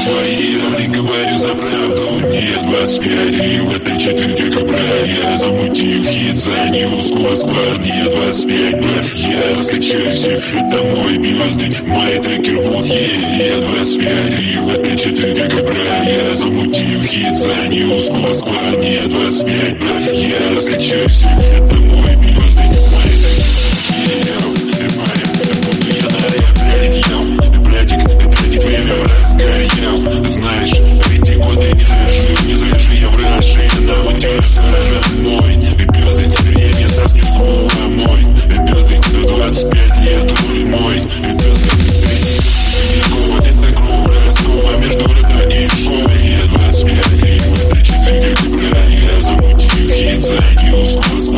своей раны говорю за правду Нет, 25 и в этой четверке кобра Я замутил хит за ним Москва, не 25, брат я раскачаю всех Это мой звезды, мои треки рвут еле Я 25 рил, отличит от декабря. Я замутил хит за нью-скор сквад Мне 25, брат, я раскачаю всех Это мой close, close.